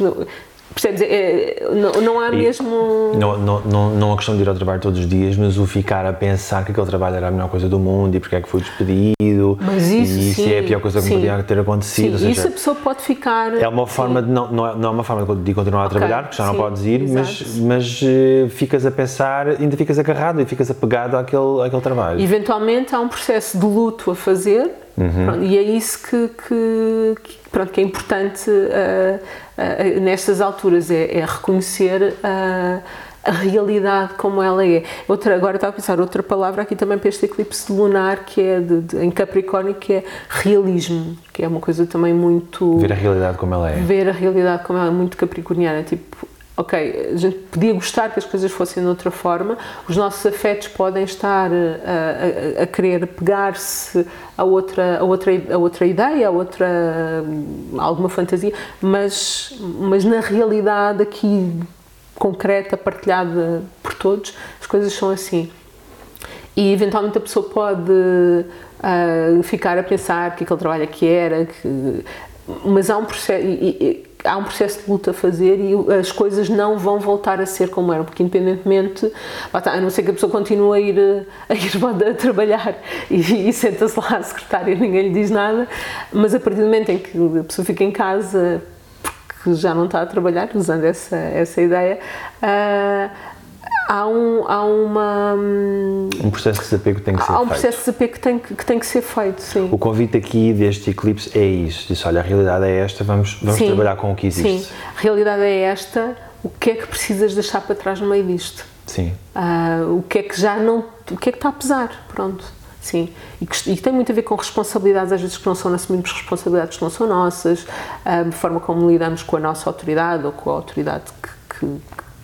Percebes? É, não, não há E mesmo. Não, não, não, não a questão de ir ao trabalho todos os dias, mas o ficar a pensar que aquele trabalho era a melhor coisa do mundo e porque é que foi despedido. Mas isso, e isso sim, é a pior coisa que sim. podia ter acontecido. Sim, ou isso seja, a pessoa pode ficar. É uma forma de não, não, é, não é uma forma de continuar a trabalhar, porque já não podes ir, mas, exato. mas eh, ficas a pensar, ainda ficas agarrado e ficas apegado àquele, àquele trabalho. Eventualmente há um processo de luto a fazer Uhum. pronto, e é isso que, que, que, pronto, que é importante ah, ah, nestas alturas, é, é reconhecer ah, a realidade como ela é. Outra, agora estava a pensar outra palavra aqui também para este eclipse lunar que é de, de- em Capricórnio, que é realismo, que é uma coisa também muito Ver a realidade como ela é. ver a realidade como ela é muito capricorniana, tipo, ok, a gente podia gostar que as coisas fossem de outra forma, os nossos afetos podem estar eh, a, a- a querer pegar-se a outra, a, outra, a outra ideia, a outra, hum, alguma fantasia, mas, mas na realidade aqui concreta, partilhada por todos, as coisas são assim. E eventualmente a pessoa pode ah, ficar a pensar que aquele trabalho é que era, que, mas há um processo e- há um processo de luta a fazer e as coisas não vão voltar a ser como eram, porque independentemente, a não ser que a pessoa continue a ir, (laughs) a ir a trabalhar e, e senta-se lá a secretária e ninguém lhe diz nada, mas a partir do momento em que a pessoa fica em casa porque já não está a trabalhar, usando essa, essa ideia, ah, há, um, há uma. hum, Um processo de desapego tem que ser Há um feito. processo de desapego que tem que, que tem que ser feito, sim. O convite aqui deste eclipse é isso. Diz, olha, a realidade é esta, vamos, vamos Sim, trabalhar com o que existe. Sim, a realidade é esta, o que é que precisas deixar para trás no meio disto? Sim. Ah, o que é que já não. O que é que está a pesar? Pronto. Sim. E que, e que tem muito a ver com responsabilidades, às vezes que não são, assumimos responsabilidades que não são nossas, a forma como lidamos com a nossa autoridade ou com a autoridade que, que,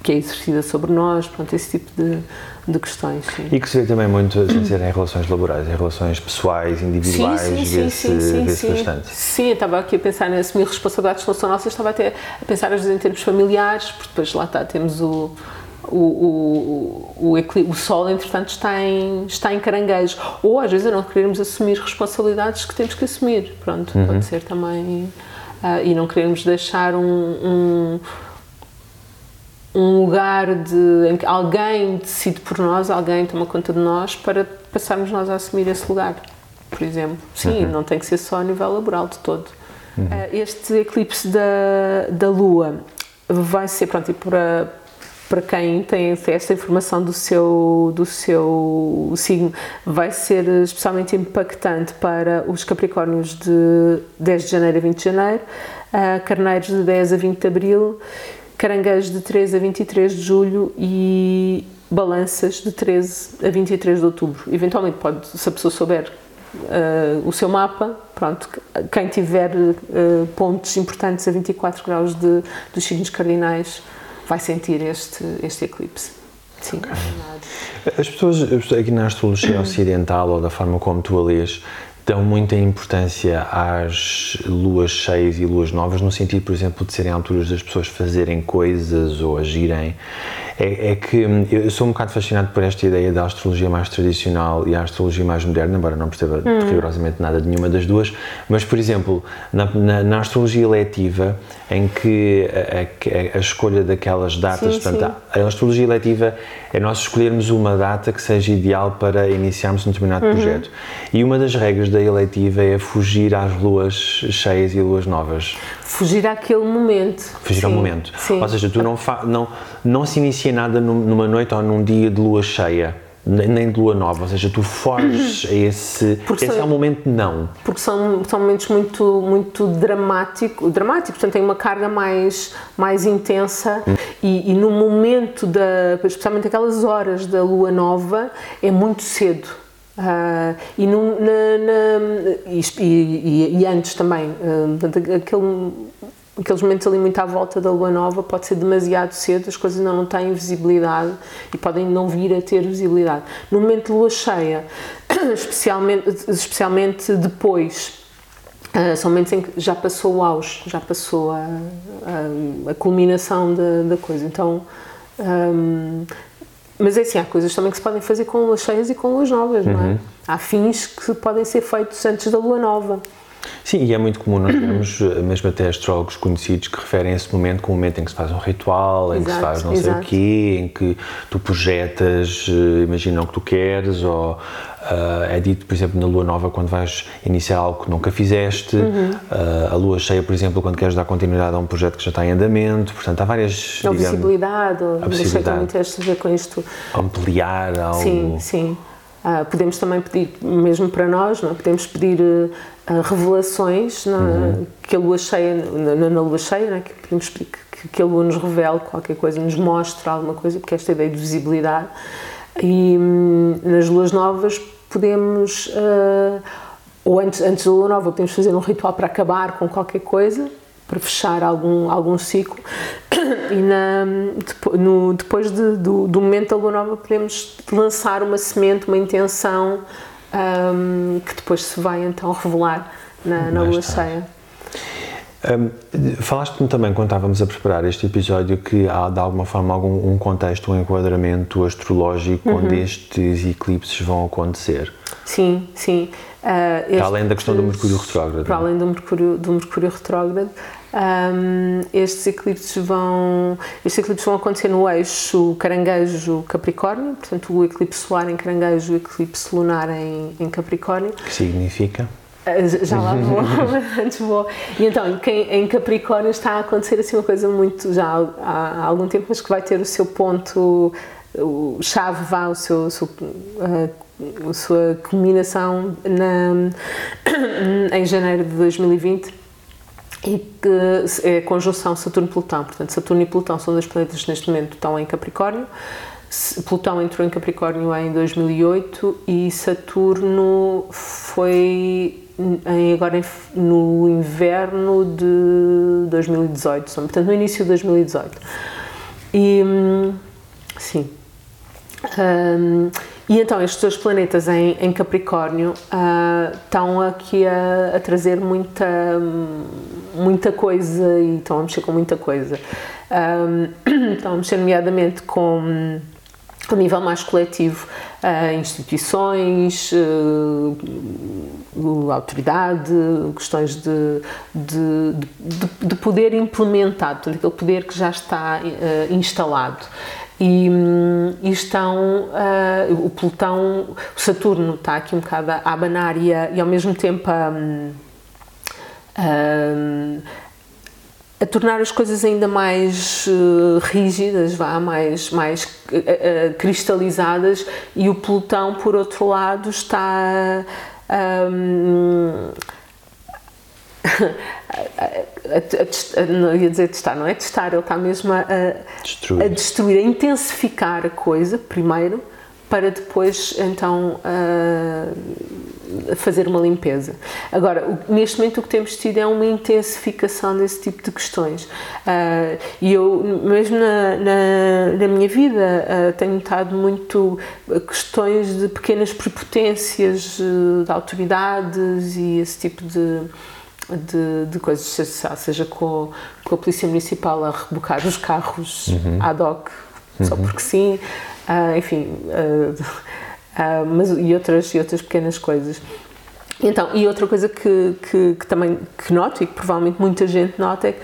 que é exercida sobre nós, pronto, esse tipo de, de questões. Sim. E que se vê também muito sem ser em relações laborais, em relações pessoais, individuais, vê-se bastante. Sim, eu estava aqui a pensar em assumir responsabilidades que não são nossas, estava até a pensar às vezes em termos familiares, porque depois lá está, temos o. O, o, o, o Sol, entretanto, está em, está em caranguejo. Ou às vezes a não querermos assumir responsabilidades que temos que assumir. Pronto, Uhum. pode ser também. ah, e não queremos deixar um, um, um lugar de, em que alguém decide por nós, alguém toma conta de nós para passarmos nós a assumir esse lugar, por exemplo. Sim, não tem que ser só a nível laboral de todo. Eh, Este eclipse da, da Lua vai ser, pronto, e para, para quem tem esta informação do seu, do seu signo, vai ser especialmente impactante para os Capricórnios de 10 de janeiro a 20 de janeiro, eh, Carneiros de 10 a 20 de abril, Caranguejos de 13 a 23 de julho e Balanças de 13 a 23 de outubro. Eventualmente, pode, se a pessoa souber eh, o seu mapa, pronto, quem tiver eh, pontos importantes a 24 graus de, dos signos cardinais vai sentir este, este eclipse. Sim, pessoas, as pessoas aqui na astrologia ocidental ou da forma como tu a lês dão muita importância às luas cheias e luas novas, no sentido, por exemplo, de serem alturas das pessoas fazerem coisas ou agirem. É, é que hum, eu sou um bocado fascinado por esta ideia da astrologia mais tradicional e a astrologia mais moderna, embora não perceba rigorosamente nada de nenhuma das duas, mas, por exemplo, na, na, na astrologia eletiva, em que a, a- a escolha daquelas datas, Sim, portanto, sim. a astrologia eletiva é nós escolhermos uma data que seja ideal para iniciarmos um determinado Uhum. projeto. E uma das regras da eletiva é fugir às luas cheias e luas novas. Fugir àquele momento. Fugir ao Sim, momento. Sim. Ou seja, tu não, não, não se inicia nada num- numa noite ou num dia de lua cheia, nem de lua nova. Ou seja, tu foges (clears throat) a esse. Porque esse são- é o momento não. porque são, são momentos muito, muito dramático, dramáticos, portanto tem uma carga mais, mais intensa e, e no momento, da, especialmente aquelas horas da lua nova, é muito cedo. Ah, e, na- na- e, e- e antes também, portanto, aquele, aqueles momentos ali muito à volta da lua nova pode ser demasiado cedo, as coisas ainda não têm visibilidade e podem não vir a ter visibilidade. No momento de lua cheia, (coughs) especialmente, especialmente depois, ah, são momentos em que já passou o auge, já passou a, a, a culminação da, da coisa. Então, hum, mas é assim, há coisas também que se podem fazer com luas cheias e com luas novas, não é? há fins que podem ser feitos antes da lua nova. Sim, e é muito comum nós temos mesmo até astrólogos conhecidos que referem esse momento como o momento em que se faz um ritual, em exato, que se faz não exato. sei o quê, em que tu projetas, eh, imagina o que tu queres, ou uh, é dito, por exemplo, na lua nova quando vais iniciar algo que nunca fizeste, uhum. uh, a lua cheia, por exemplo, quando queres dar continuidade a um projeto que já está em andamento, portanto há várias. A visibilidade, a possibilidade, muito a ver com isto. Ampliar algo. Sim, sim. Uh, podemos também pedir, mesmo para nós, não é? podemos pedir uh, revelações na, uhum. que a lua cheia, na, na lua cheia, não é? que podemos pedir que, que, a lua nos revele qualquer coisa, nos mostre alguma coisa, porque esta ideia de visibilidade. E hum, nas luas novas podemos, uh, ou antes, antes da lua nova, podemos fazer um ritual para acabar com qualquer coisa, para fechar algum, algum ciclo. E na, no, depois de, do, do, momento da lua nova, podemos lançar uma semente, uma intenção um, que depois se vai então revelar na, na lua cheia. Um, Falaste-me também, quando estávamos a preparar este episódio, que há de alguma forma algum um contexto, um enquadramento astrológico uhum. onde estes eclipses vão acontecer. Sim, sim. Uh, para além da questão do Mercúrio retrógrado. Para além do Mercúrio, do Mercúrio retrógrado, um, estes eclipses vão estes eclipses vão acontecer no eixo Caranguejo-Capricórnio, portanto o eclipse solar em Caranguejo e o eclipse lunar em, em Capricórnio. Que significa? Ah, já lá vou, (laughs) antes vou. E então, quem, em Capricórnio está a acontecer assim uma coisa muito, já há, há algum tempo, mas que vai ter o seu ponto, o chave vá, o seu, o seu uh, a sua culminação na, (coughs) em janeiro de 2020 e que é a conjunção Saturno-Plutão. Portanto, Saturno e Plutão são dois planetas que neste momento estão em Capricórnio. Plutão entrou em Capricórnio em 2008 e Saturno foi em, agora em, no inverno de 2018, portanto no início de 2018. E hum, sim. Um, e então estes dois planetas em, em Capricórnio uh, estão aqui a, a, trazer muita, muita coisa e estão a mexer com muita coisa. Um, (clears throat) estão a mexer nomeadamente com a nível mais coletivo, uh, instituições, uh, autoridade, questões de, de, de, de, poder implementado, aquele poder que já está uh, instalado. E, e estão, uh, o Plutão, o Saturno está aqui um bocado a abanar e, a, e ao mesmo tempo a, a, a, tornar as coisas ainda mais uh, rígidas, vá, mais, mais uh, cristalizadas, e o Plutão, por outro lado, está. Um, (laughs) a, a, a, não ia dizer testar, não é testar, ele está mesmo a, destruir. a destruir, a intensificar a coisa primeiro para depois então fazer uma limpeza. Agora, o, neste momento o que temos tido é uma intensificação desse tipo de questões. Uh, e eu, mesmo na, na, na minha vida, uh, tenho notado muito questões de pequenas prepotências uh, de autoridades e esse tipo de de, de coisas, seja com, com a Polícia Municipal a rebocar os carros uhum. ad hoc, só uhum. porque sim, uh, enfim, uh, uh, mas, e, outras, e outras pequenas coisas. Então, e outra coisa que, que, que, também que noto e que provavelmente muita gente nota é que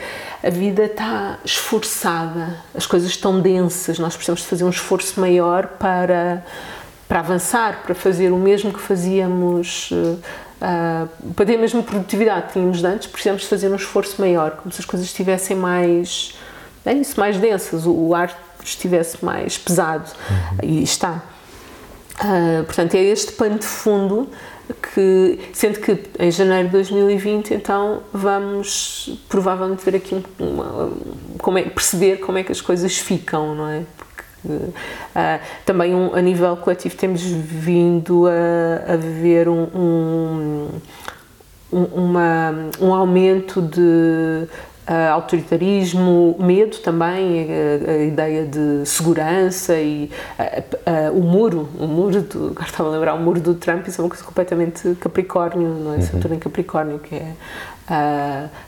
a vida está esforçada, as coisas estão densas, nós precisamos de fazer um esforço maior para, para avançar, para fazer o mesmo que fazíamos Uh, para ter a mesma produtividade que tínhamos antes, precisamos de fazer um esforço maior, como se as coisas estivessem mais, é isso, mais densas, o, o ar estivesse mais pesado, uhum. e está. Uh, portanto, é este pano de fundo que, sendo que em janeiro de 2020, então, vamos provavelmente ver aqui uma, como é, perceber como é que as coisas ficam, não é? Uh, também um, a nível coletivo temos vindo a, a ver um, um, uma, um aumento de uh, autoritarismo, medo também, a, a, ideia de segurança e uh, uh, o muro, o muro do, (laughs) agora estava a lembrar, o muro do Trump, isso é uma coisa completamente Capricórnio, não é? Uhum. Saturno em Capricórnio, que é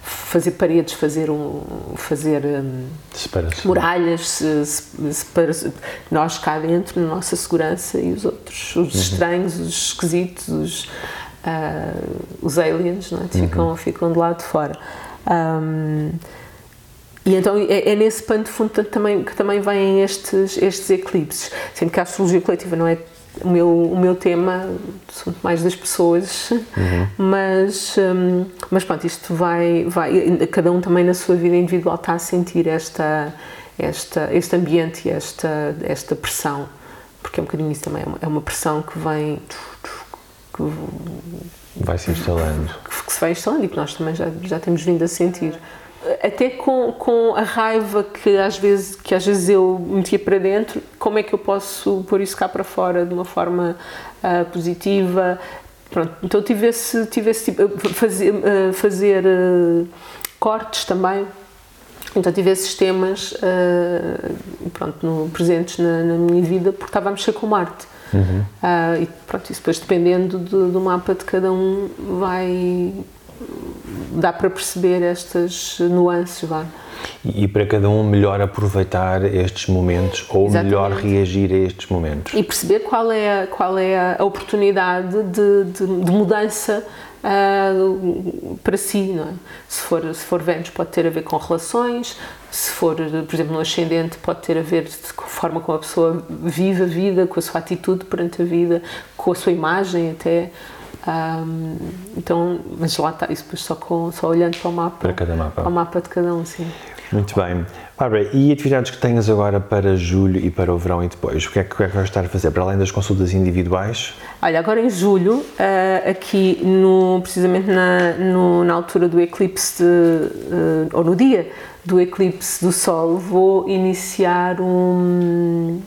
fazer paredes, fazer um, fazer um, muralhas, se, se, se, nós cá dentro, na nossa segurança e os outros, os uhum. estranhos, os esquisitos, os, os aliens, não é? ficam, uhum. ficam de lado de fora. Um, e então é, é, nesse pano de fundo também, que também vêm estes, estes eclipses, sendo que a astrologia coletiva não é o meu, o meu tema, são mais das pessoas, uhum. mas, um, mas pronto, isto vai, vai, cada um também na sua vida individual está a sentir esta, esta, este ambiente e esta, esta pressão, porque é um bocadinho isso também, é uma é pressão que vem que vai se instalando. Que, que, se vai instalando e que nós também já, já temos vindo a sentir. Até com, com a raiva que às, vezes, que às vezes eu metia para dentro, como é que eu posso pôr isso cá para fora de uma forma uh, positiva? Pronto, então tive esse, tive esse tipo, fazer, uh, fazer uh, cortes também, então tive esses temas pronto, no, presentes na, na, minha vida porque estava a mexer com Marte. Uhum. Uh, e pronto, isso depois dependendo do, do, mapa de cada um vai dá para perceber estas nuances, vá. E, e para cada um melhor aproveitar estes momentos ou Exatamente. melhor reagir a estes momentos. E perceber qual é qual é a oportunidade de, de, de mudança uh, para si, é? Se for, se for Vênus pode ter a ver com relações, se for, por exemplo, no ascendente pode ter a ver com a forma como a pessoa vive a vida, com a sua atitude perante a vida, com a sua imagem até. Um, então, mas lá está, isso depois só, com, só olhando para o mapa. Para cada mapa. Para o mapa de cada um, sim. Muito bem. Bárbara, e atividades que tenhas agora para julho e para o verão e depois? O que é que, que, é que vais estar a fazer, para além das consultas individuais? Olha, agora em julho, uh, aqui no, precisamente na, no, na altura do eclipse, de, uh, ou no dia do eclipse do Sol, vou iniciar um,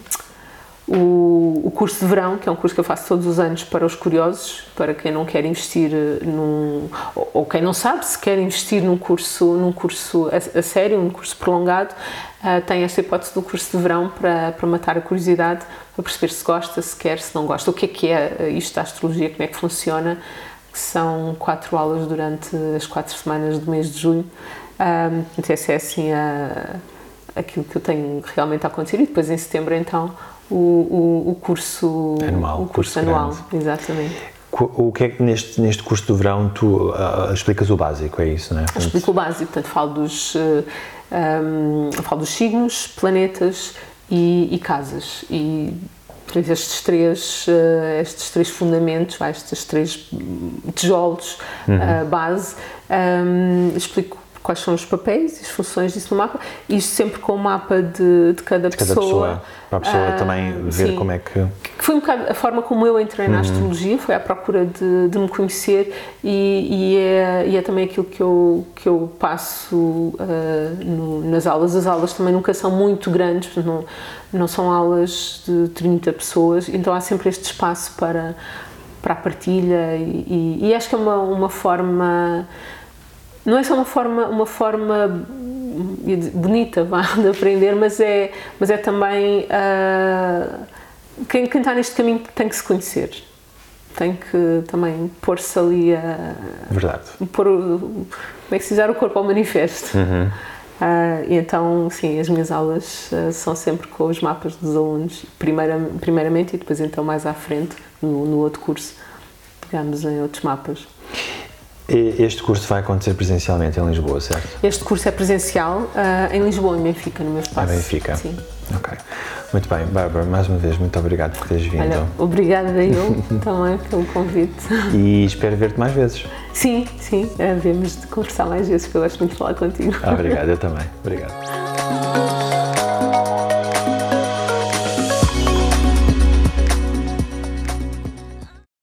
o, o, curso de verão, que é um curso que eu faço todos os anos para os curiosos, para quem não quer investir num, ou, ou quem não sabe se quer investir num curso, num curso a, a sério, num curso prolongado, uh, tem esta hipótese do curso de verão para, para matar a curiosidade, para perceber se gosta, se quer, se não gosta, o que é que é isto da astrologia, como é que funciona, que são quatro aulas durante as quatro semanas do mês de junho. Um, então, essa é assim a, aquilo que eu tenho realmente a acontecer. E depois em setembro então o, o, o curso anual, o curso, curso anual, exatamente. O que é que neste, neste curso do verão tu uh, explicas o básico, é isso, não é? Portanto... Explico o básico, portanto falo dos, uh, um, falo dos signos, planetas e, e casas e estes três, uh, estes três fundamentos, estes três tijolos uhum. uh, base, um, explico quais são os papéis e as funções disso no mapa, isto sempre com o mapa de, de cada, de cada pessoa. pessoa. Para a pessoa uh, também ver sim, como é que. Que foi um bocado a forma como eu entrei na uhum. astrologia, foi à procura de, de me conhecer e, e, é, e, é, também aquilo que eu, que eu passo uh, no, nas aulas. As aulas também nunca são muito grandes, não, não são aulas de 30 pessoas, então há sempre este espaço para, para a partilha e, e acho que é uma, uma forma não é só uma forma, uma forma bonita vá, (laughs) de aprender, mas é, mas é também uh, quem, quem está neste caminho tem que se conhecer. Tem que também pôr-se ali a. Verdade. Pôr, como é que se diz? o corpo ao manifesto. Uhum. Uh, e então, sim, as minhas aulas uh, são sempre com os mapas dos alunos, primeira, primeiramente e depois, então, mais à frente, no, no outro curso, pegamos em outros mapas. Este curso vai acontecer presencialmente em Lisboa, certo? Este curso é presencial uh, em Lisboa, em Benfica, no meu espaço. Em Benfica? Sim. Ok. Muito bem, Bárbara, mais uma vez, muito obrigado por teres vindo. Olha, obrigada eu (laughs) também pelo convite. E espero ver-te mais vezes. Sim, sim, devemos de conversar mais vezes, porque eu gosto muito de falar contigo. Ah, obrigado, eu também. Obrigado. (laughs)